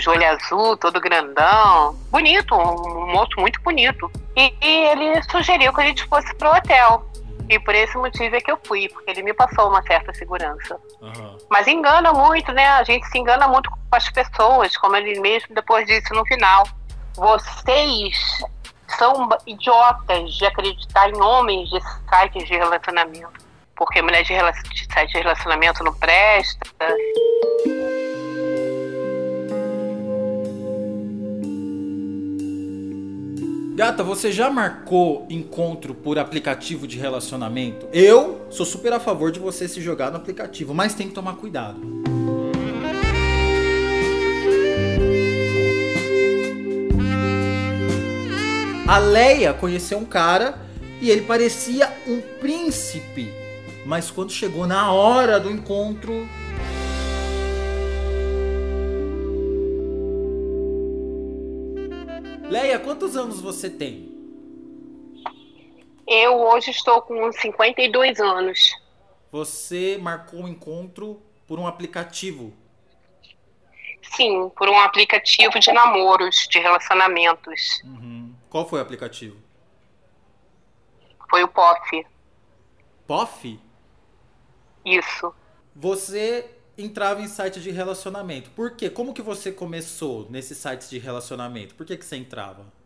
olhos, olho azul, todo grandão. Bonito, um moço muito bonito. E, e ele sugeriu que a gente fosse pro hotel. E por esse motivo é que eu fui, porque ele me passou uma certa segurança. Uhum. Mas engana muito, né? A gente se engana muito com as pessoas, como ele mesmo depois disse no final. Vocês são idiotas de acreditar em homens de sites de relacionamento. Porque mulher de, de site de relacionamento não presta. Gata, você já marcou encontro por aplicativo de relacionamento? Eu sou super a favor de você se jogar no aplicativo, mas tem que tomar cuidado. A Leia conheceu um cara e ele parecia um príncipe, mas quando chegou na hora do encontro, Leia, quantos anos você tem? Eu hoje estou com 52 anos. Você marcou um encontro por um aplicativo? Sim, por um aplicativo de namoros, de relacionamentos. Uhum. Qual foi o aplicativo? Foi o POF. POF? Isso. Você entrava em sites de relacionamento. Por quê? Como que você começou nesses sites de relacionamento? Por que, que você entrava?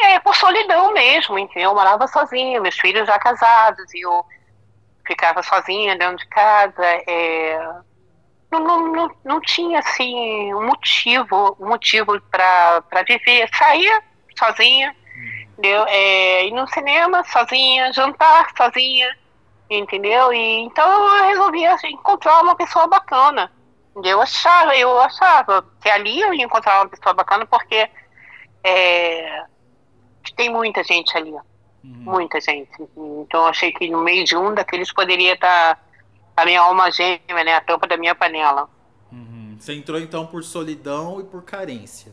É, por solidão mesmo, entendeu? Eu morava sozinha, meus filhos já casados, e eu ficava sozinha dentro de casa. É... Não, não, não, não tinha, assim, um motivo, um motivo para viver. Saía sozinha, entendeu? É, ir no cinema sozinha, jantar sozinha, entendeu? E então eu resolvi assim, encontrar uma pessoa bacana. Eu achava, eu achava que ali eu ia encontrar uma pessoa bacana porque é, tem muita gente ali, uhum. muita gente. Então eu achei que no meio de um daqueles poderia estar a minha alma gêmea, né, a tampa da minha panela. Uhum. Você entrou então por solidão e por carência.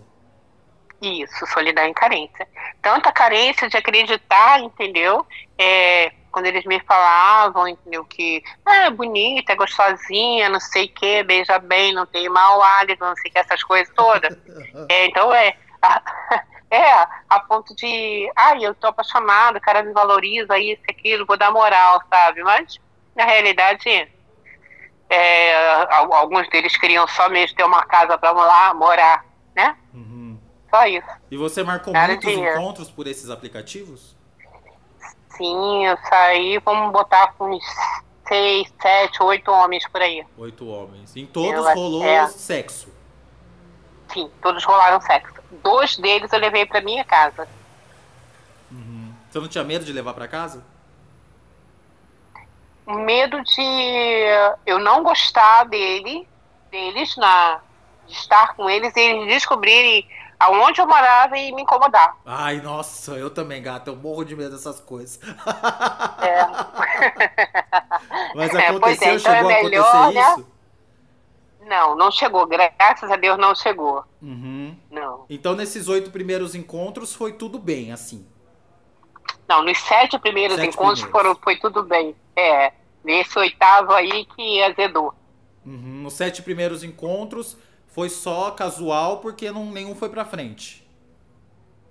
Isso, solidão e carência. Tanta carência de acreditar, entendeu? É, quando eles me falavam, entendeu, que ah, é bonita, é gostosinha, não sei o que, beija bem, não tem mau hálito, não sei o que, essas coisas todas. é, então é, a, é, a ponto de, ai, eu tô apaixonada, o cara me valoriza, isso, aquilo, vou dar moral, sabe? Mas, na realidade, é, alguns deles queriam só mesmo ter uma casa pra lá morar, né? Uhum. Só isso. E você marcou cara muitos encontros por esses aplicativos? Sim, eu saí, vamos botar com uns seis, sete, oito homens por aí. Oito homens. Em todos eu, rolou é. sexo? Sim, todos rolaram sexo. Dois deles eu levei pra minha casa. Uhum. Você não tinha medo de levar para casa? Medo de eu não gostar dele, deles, na, de estar com eles e eles descobrirem aonde eu morava e me incomodar. Ai, nossa, eu também, gata, eu morro de medo dessas coisas. É. Mas é, aconteceu, é, então chegou é melhor, a acontecer né? isso? Não, não chegou, graças a Deus não chegou. Uhum. Não. Então nesses oito primeiros encontros foi tudo bem, assim? Não, nos sete primeiros sete encontros primeiros. Foram, foi tudo bem. É, nesse oitavo aí que azedou. Uhum. Nos sete primeiros encontros foi só casual porque não, nenhum foi pra frente.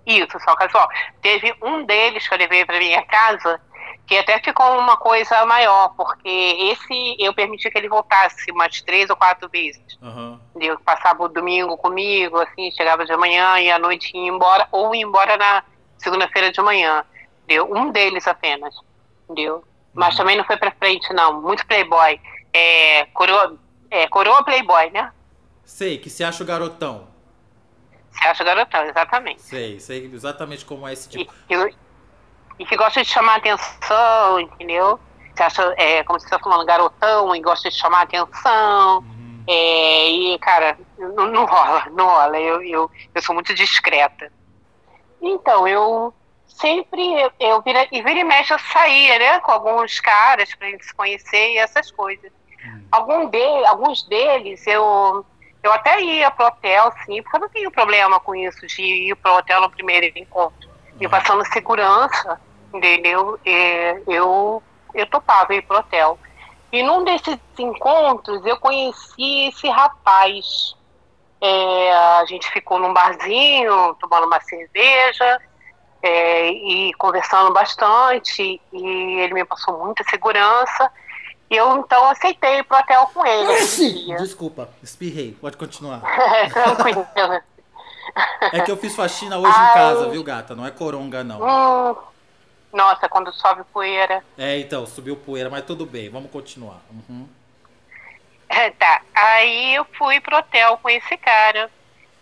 Isso, só casual. Teve um deles que eu levei pra minha casa que até ficou uma coisa maior, porque esse eu permiti que ele voltasse umas três ou quatro vezes. Uhum. Eu passava o domingo comigo, assim, chegava de manhã e à noite ia embora, ou ia embora na segunda-feira de manhã. Deu um deles apenas? Mas uhum. também não foi pra frente, não. Muito playboy. É, coroa, é, coroa playboy, né? Sei, que se acha o garotão. Se acha o garotão, exatamente. Sei, sei exatamente como é esse tipo. E, e, e que gosta de chamar atenção, entendeu? Você acha, é, como você está falando, garotão e gosta de chamar atenção. Uhum. É, e, cara, não, não, rola, não rola. Eu, eu, eu sou muito discreta. Então, eu sempre, eu, eu vira, e vira e mexe, eu saía, né, com alguns caras pra gente se conhecer e essas coisas. Uhum. Algum de, alguns deles, eu eu até ia pro hotel, sim, porque eu não tenho problema com isso de ir pro hotel no primeiro encontro. E passando segurança, entendeu? É, eu, eu topava ir pro hotel. E num desses encontros eu conheci esse rapaz. É, a gente ficou num barzinho, tomando uma cerveja é, e conversando bastante. E ele me passou muita segurança. E eu então aceitei ir pro hotel com ele. Desculpa, espirrei. Pode continuar. Tranquilo. É que eu fiz faxina hoje Ai. em casa, viu, gata? Não é coronga, não. Hum, nossa, quando sobe poeira. É, então, subiu poeira, mas tudo bem, vamos continuar. Uhum. É, tá. Aí eu fui pro hotel com esse cara.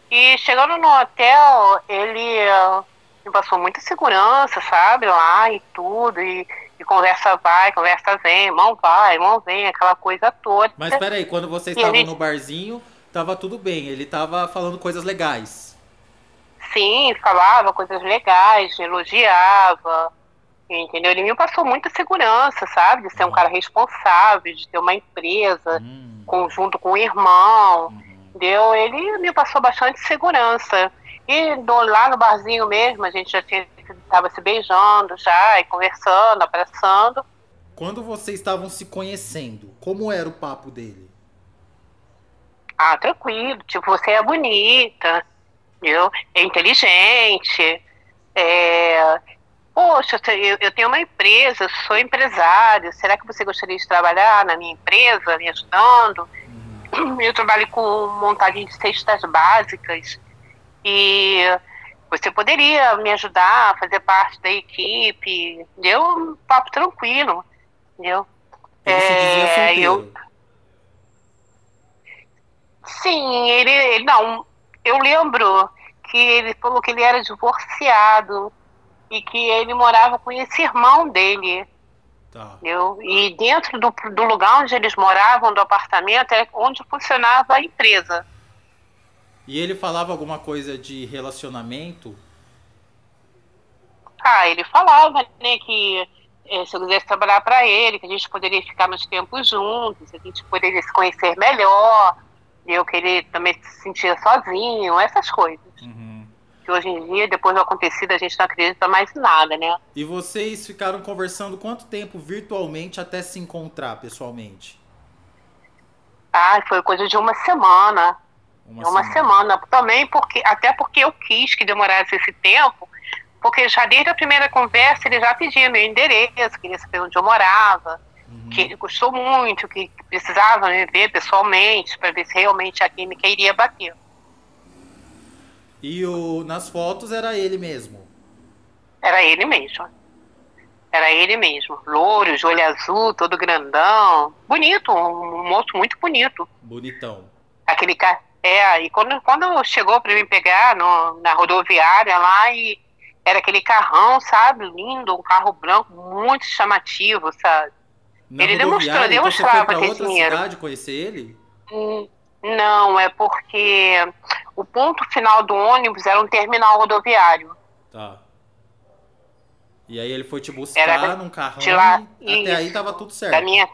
E chegando no hotel, ele uh, passou muita segurança, sabe? Lá e tudo. E, e, conversa vai, conversa vem, mão vai, mão vem, aquela coisa toda. Mas peraí, quando vocês estavam ele... no barzinho, tava tudo bem. Ele tava falando coisas legais. Sim, falava coisas legais, elogiava entendeu? Ele me passou muita segurança, sabe? De ser um uhum. cara responsável, de ter uma empresa, hum. conjunto com o irmão, uhum. entendeu? Ele me passou bastante segurança. E do, lá no barzinho mesmo, a gente já estava se beijando já, e conversando, abraçando. Quando vocês estavam se conhecendo, como era o papo dele? Ah, tranquilo. Tipo, você é bonita, entendeu? É inteligente, é, Poxa, eu, eu tenho uma empresa, sou empresário, será que você gostaria de trabalhar na minha empresa, me ajudando? Uhum. Eu trabalho com montagem de cestas básicas e você poderia me ajudar a fazer parte da equipe? Deu um papo tranquilo, entendeu? é, eu Sim, ele, ele não. Eu lembro que ele falou que ele era divorciado e que ele morava com esse irmão dele. Tá. Eu, e dentro do, do lugar onde eles moravam, do apartamento, é onde funcionava a empresa. E ele falava alguma coisa de relacionamento? Ah, ele falava, né, que é, se eu quisesse trabalhar para ele, que a gente poderia ficar mais tempo juntos, a gente poderia se conhecer melhor, eu que ele também se sentia sozinho, essas coisas. Uhum que hoje em dia, depois do acontecido, a gente não acredita mais em nada, né? E vocês ficaram conversando quanto tempo virtualmente até se encontrar pessoalmente? Ah, foi coisa de uma semana. Uma, uma semana. semana. Também porque, até porque eu quis que demorasse esse tempo, porque já desde a primeira conversa ele já pedia meu endereço, queria saber onde eu morava, uhum. que ele gostou muito, que precisava me ver pessoalmente para ver se realmente a química iria bater. E o, nas fotos era ele mesmo? Era ele mesmo. Era ele mesmo. Louro, de olho azul, todo grandão. Bonito, um moço muito bonito. Bonitão. Aquele cara. É, e quando, quando chegou para me pegar no, na rodoviária lá, e era aquele carrão, sabe? Lindo, um carro branco, muito chamativo, sabe? Na ele demonstrou, demonstrava então você foi pra outra dinheiro. cidade conhecer ele? Hum, não, é porque o ponto final do ônibus era um terminal rodoviário. Tá. E aí ele foi te buscar era num carrão de lá, e até aí tava tudo certo. Da minha,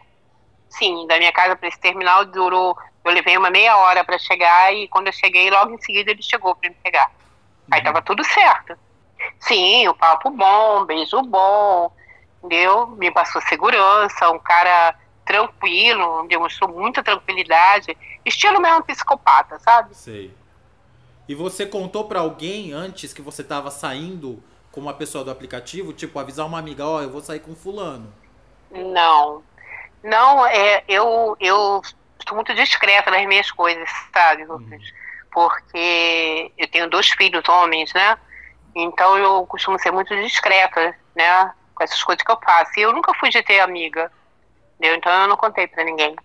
sim, da minha casa para esse terminal durou. Eu levei uma meia hora para chegar e quando eu cheguei, logo em seguida ele chegou para me pegar. Uhum. Aí tava tudo certo. Sim, o papo bom, beijo bom, entendeu? Me passou segurança, um cara tranquilo, demonstrou muita tranquilidade, estilo mesmo psicopata, sabe? Sei. E você contou para alguém antes que você tava saindo com uma pessoa do aplicativo, tipo avisar uma amiga, ó, oh, eu vou sair com fulano? Não. Não, é, eu eu estou muito discreta nas minhas coisas, sabe, Lucas? Uhum. Porque eu tenho dois filhos homens, né? Então eu costumo ser muito discreta, né? Com essas coisas que eu faço. E eu nunca fui de ter amiga. Entendeu? Então eu não contei para ninguém.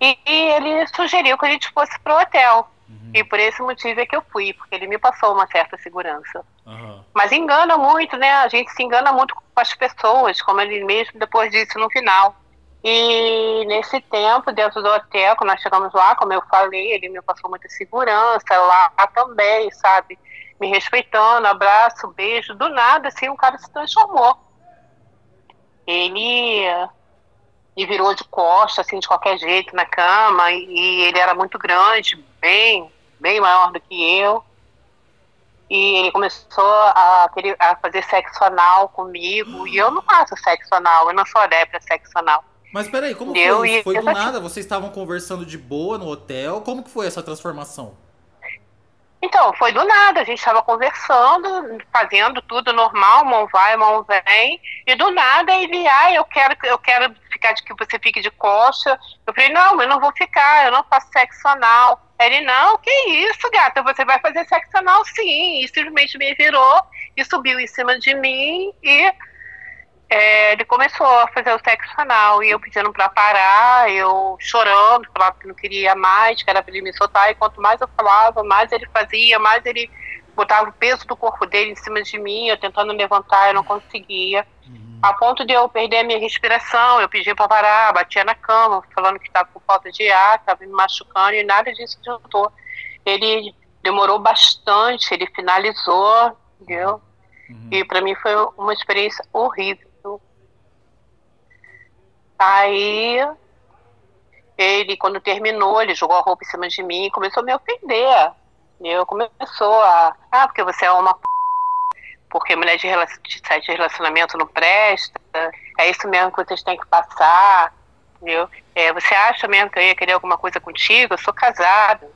E, e, ele sugeriu que a gente fosse pro hotel. Uhum. E por esse motivo é que eu fui, porque ele me passou uma certa segurança. Uhum. Mas engana muito, né? A gente se engana muito com as pessoas, como ele mesmo depois disse no final. E nesse tempo, dentro do hotel, quando nós chegamos lá, como eu falei, ele me passou muita segurança lá também, sabe? Me respeitando, abraço, beijo. Do nada, assim, o cara se transformou. Ele e virou de costa, assim, de qualquer jeito na cama, e ele era muito grande, bem, bem maior do que eu. E ele começou a, querer, a fazer sexo anal comigo, e eu não faço sexo anal, eu não sou adepta a sexo anal. Mas peraí, como Deu, foi isso? Foi do nada? Vocês estavam conversando de boa no hotel? Como que foi essa transformação? Então, foi do nada, a gente estava conversando, fazendo tudo normal, mão vai, mão vem, e do nada ele, ah, eu quero, eu quero ficar de que você fique de costa. Eu falei, não, eu não vou ficar, eu não faço sexo anal. Ele, não, que isso, gata, você vai fazer sexo anal sim. E simplesmente me virou e subiu em cima de mim e é, ele começou a fazer o sexo anal e eu pedindo pra parar, eu chorando, falava que não queria mais, que era pra ele me soltar, e quanto mais eu falava, mais ele fazia, mais ele botava o peso do corpo dele em cima de mim, eu tentando levantar, eu não conseguia. Uhum. A ponto de eu perder a minha respiração, eu pedi pra parar, batia na cama, falando que estava com falta de ar, estava me machucando, e nada disso adiantou. Ele demorou bastante, ele finalizou, entendeu? Uhum. E para mim foi uma experiência horrível Aí ele, quando terminou, ele jogou a roupa em cima de mim e começou a me ofender. Eu começou a. Ah, porque você é uma p... porque mulher de, de site de relacionamento não presta. É isso mesmo que vocês têm que passar. Entendeu? É, você acha mesmo que eu ia querer alguma coisa contigo? Eu sou casado.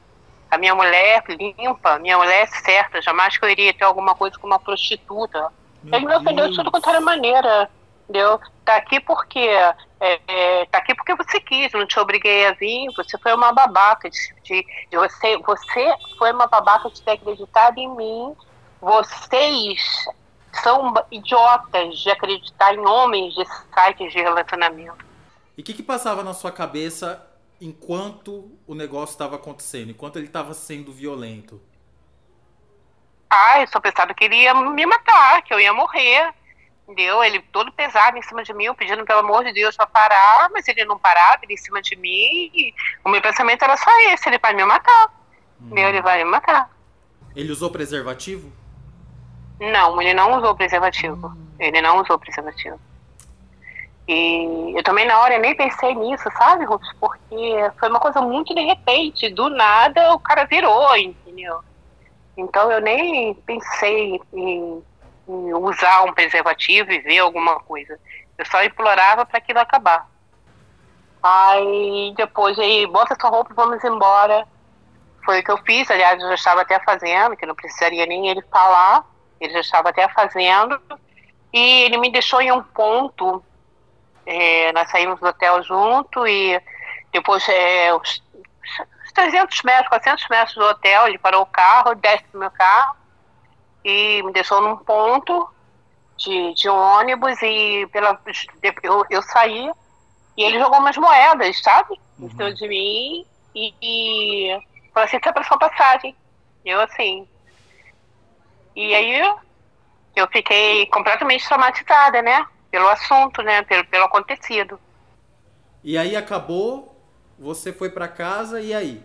A minha mulher limpa, minha mulher é certa. Jamais que eu iria ter alguma coisa com uma prostituta. Meu ele me ofendeu de tudo quanto era maneira. Entendeu? Tá aqui porque é, é, tá aqui porque você quis, não te obriguei a vir, você foi uma babaca de, de, de você, você foi uma babaca de ter acreditado em mim, vocês são idiotas de acreditar em homens de sites de relacionamento. E o que, que passava na sua cabeça enquanto o negócio estava acontecendo, enquanto ele estava sendo violento? Ah, eu só pensava que ele ia me matar, que eu ia morrer entendeu? Ele todo pesado em cima de mim, pedindo pelo amor de Deus para parar, mas ele não parava, ele em cima de mim. O meu pensamento era só esse: ele vai me matar. Hum. Ele vai me matar. Ele usou preservativo? Não, ele não usou preservativo. Ele não usou preservativo. E eu também na hora nem pensei nisso, sabe, Rufus? Porque foi uma coisa muito de repente, do nada o cara virou, entendeu? Então eu nem pensei em usar um preservativo e ver alguma coisa. Eu só implorava para aquilo acabar. Aí depois aí, bota sua roupa e vamos embora. Foi o que eu fiz, aliás, eu já estava até fazendo, que não precisaria nem ele falar, ele já estava até fazendo. E ele me deixou em um ponto, é, nós saímos do hotel junto e depois, é, os 300 metros, 400 metros do hotel, ele parou o carro, desce do meu carro, e me deixou num ponto de, de ônibus e pela, eu, eu saí e ele jogou umas moedas, sabe? Em cima uhum. de mim e, e falou assim, você sua passagem. Eu assim. E aí eu fiquei completamente traumatizada, né? Pelo assunto, né? Pelo, pelo acontecido. E aí acabou, você foi para casa e aí?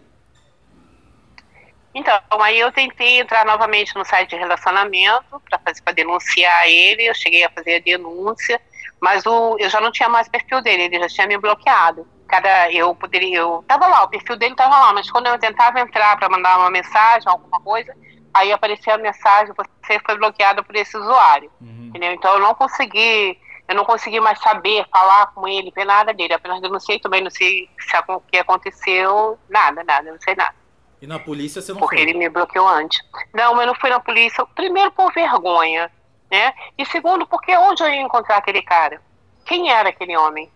Então, aí eu tentei entrar novamente no site de relacionamento para fazer para denunciar ele. Eu cheguei a fazer a denúncia, mas o, eu já não tinha mais perfil dele, ele já tinha me bloqueado. Cada eu poderia, eu tava lá, o perfil dele tava lá, mas quando eu tentava entrar para mandar uma mensagem, alguma coisa, aí aparecia a mensagem: você foi bloqueado por esse usuário, uhum. entendeu? Então eu não consegui, eu não consegui mais saber, falar com ele, ver nada dele. Apenas denunciei também, não sei se o que aconteceu, nada, nada, não sei nada. E na polícia você não Porque foi? ele me bloqueou antes. Não, eu não fui na polícia. Primeiro, por vergonha, né? E segundo, porque onde eu ia encontrar aquele cara? Quem era aquele homem?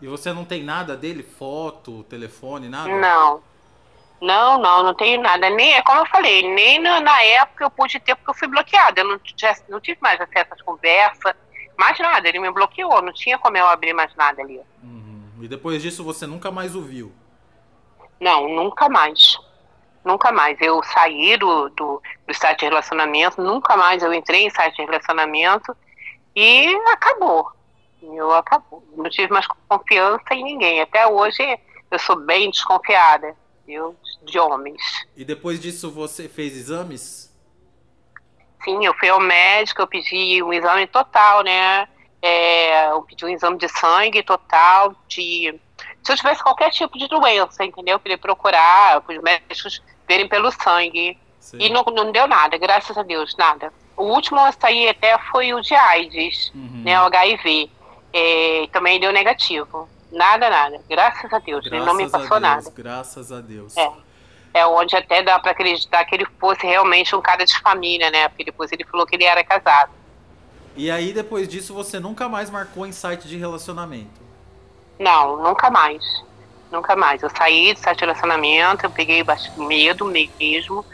E você não tem nada dele? Foto, telefone, nada? Não. Não, não, não tenho nada. Nem, é como eu falei, nem na, na época eu pude ter, porque eu fui bloqueada. Eu não, não tive mais acesso às conversas, mais nada. Ele me bloqueou, não tinha como eu abrir mais nada ali. Uhum. E depois disso você nunca mais o viu? Não, nunca mais. Nunca mais. Eu saí do, do, do site de relacionamento, nunca mais eu entrei em site de relacionamento e acabou. Eu acabou. Não tive mais confiança em ninguém. Até hoje eu sou bem desconfiada eu, de homens. E depois disso você fez exames? Sim, eu fui ao médico, eu pedi um exame total, né? É, eu pedi um exame de sangue total, de se eu tivesse qualquer tipo de doença, entendeu? Queria procurar, os médicos verem pelo sangue. Sim. E não, não deu nada, graças a Deus, nada. O último a sair até foi o de AIDS, uhum. né, o HIV. É, também deu negativo. Nada, nada. Graças a Deus. Graças ele não me passou Deus, nada. Graças a Deus. É. é onde até dá para acreditar que ele fosse realmente um cara de família, né? Porque depois ele falou que ele era casado. E aí, depois disso, você nunca mais marcou em site de relacionamento? Não, nunca mais. Nunca mais. Eu saí de site de relacionamento, eu peguei medo mesmo.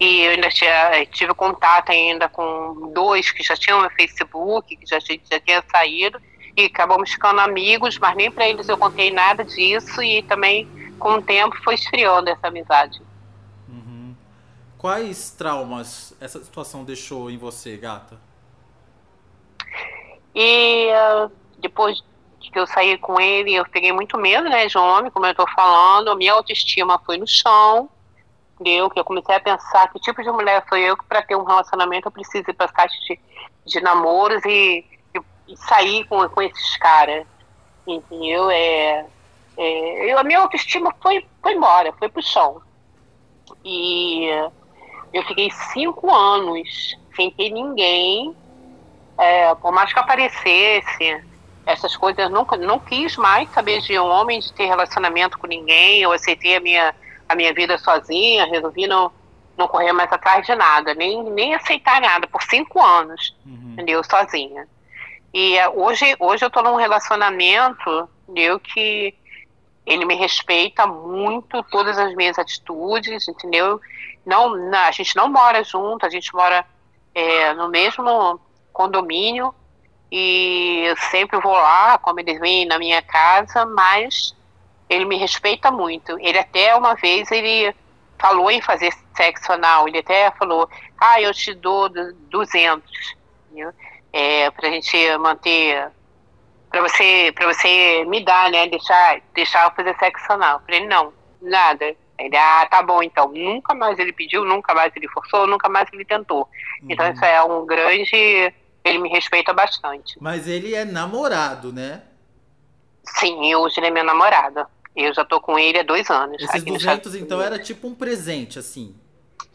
E eu ainda tinha, tive contato ainda com dois que já tinham meu Facebook, que já, já tinha saído. E acabamos ficando amigos, mas nem para eles eu contei nada disso. E também, com o tempo, foi esfriando essa amizade. Quais traumas essa situação deixou em você, gata? E uh, depois que eu saí com ele, eu peguei muito medo, né, de homem, como eu tô falando. A minha autoestima foi no chão. Deu que eu comecei a pensar que tipo de mulher sou eu que para ter um relacionamento eu preciso ir para sites de, de namoros e, e, sair com, com esses caras. Entendeu? É, é, eu, a minha autoestima foi, foi embora, foi pro chão. E eu fiquei cinco anos sem ter ninguém, é, por mais que aparecesse, essas coisas, nunca, não quis mais saber de um homem, de ter relacionamento com ninguém, eu aceitei a minha, a minha vida sozinha, resolvi não, não correr mais atrás de nada, nem, nem aceitar nada, por cinco anos, uhum. entendeu, sozinha. E é, hoje, hoje eu estou num relacionamento, entendeu, que ele me respeita muito, todas as minhas atitudes, entendeu? Não, a gente não mora junto, a gente mora é, no mesmo condomínio e eu sempre vou lá, como eles vêm na minha casa, mas ele me respeita muito. Ele até uma vez ele falou em fazer sexo anal, ele até falou, ah, eu te dou 200, entendeu? É, pra gente manter para você para você me dar, né, deixar deixar eu fazer sexo anal. Eu falei, não, nada. Ele, ah, tá bom, então. Nunca mais ele pediu, nunca mais ele forçou, nunca mais ele tentou. Então, uhum. Então isso é um grande. Ele me respeita bastante. Mas ele é namorado, né? Sim, hoje ele é meu namorado. Eu já tô com ele há dois anos. Esses 200, então, era tipo um presente, assim?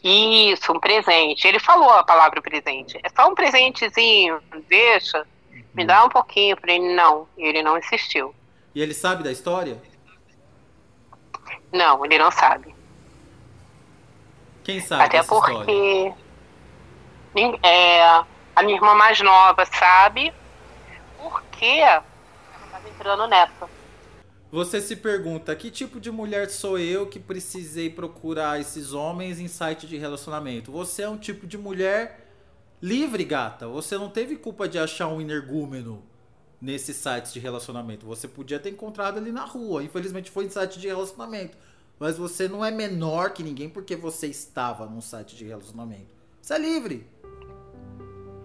Isso, um presente. Ele falou a palavra presente. É só um presentezinho, deixa. Me uhum. dá um pouquinho. Eu falei, não. E ele não insistiu. E ele sabe da história? Não, ele não sabe. Quem sabe? Até porque é, a minha irmã mais nova sabe porque ela estava entrando nessa. Você se pergunta, que tipo de mulher sou eu que precisei procurar esses homens em site de relacionamento? Você é um tipo de mulher livre, gata. Você não teve culpa de achar um energúmeno nesses sites de relacionamento. Você podia ter encontrado ali na rua. Infelizmente foi em site de relacionamento. Mas você não é menor que ninguém porque você estava num site de relacionamento. Você é livre.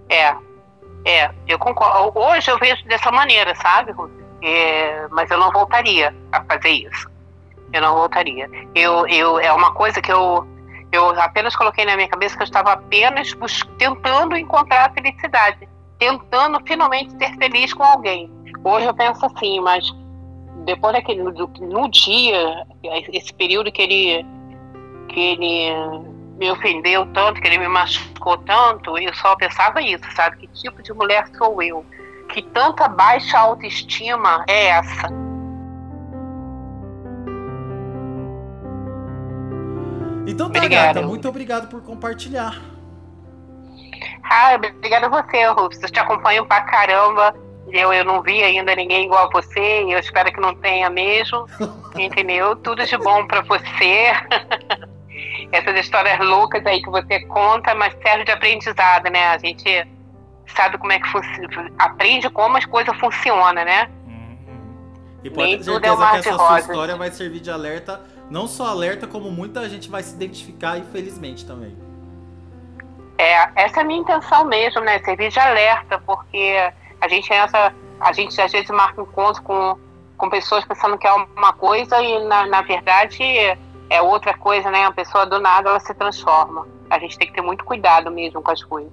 É. É, eu concordo. Hoje eu vejo dessa maneira, sabe? É, mas eu não voltaria a fazer isso. Eu não voltaria. Eu, eu, é uma coisa que eu, eu apenas coloquei na minha cabeça que eu estava apenas tentando encontrar a felicidade tentando finalmente ser feliz com alguém. Hoje eu penso assim, mas depois daquele no, no dia, esse período que ele que ele me ofendeu tanto, que ele me machucou tanto, eu só pensava isso, sabe? Que tipo de mulher sou eu? Que tanta baixa autoestima é essa? Então tá, Obrigado. gata, muito obrigado por compartilhar. Ah, obrigada a você, Rufus. Eu te acompanho pra caramba. Eu, eu não vi ainda ninguém igual a você e eu espero que não tenha mesmo. Entendeu? Tudo de bom para você. Essas histórias loucas aí que você conta, mas serve de aprendizado, né? A gente sabe como é que funciona, aprende como as coisas funcionam, né? Uhum. E pode ter é certeza é que essa sua história vai servir de alerta, não só alerta, como muita gente vai se identificar, infelizmente, também. É, essa é a minha intenção mesmo, né? Servir de alerta, porque a gente entra, a gente às vezes marca encontro com, com pessoas pensando que é uma coisa e na, na verdade é outra coisa, né? A pessoa do nada ela se transforma. A gente tem que ter muito cuidado mesmo com as coisas.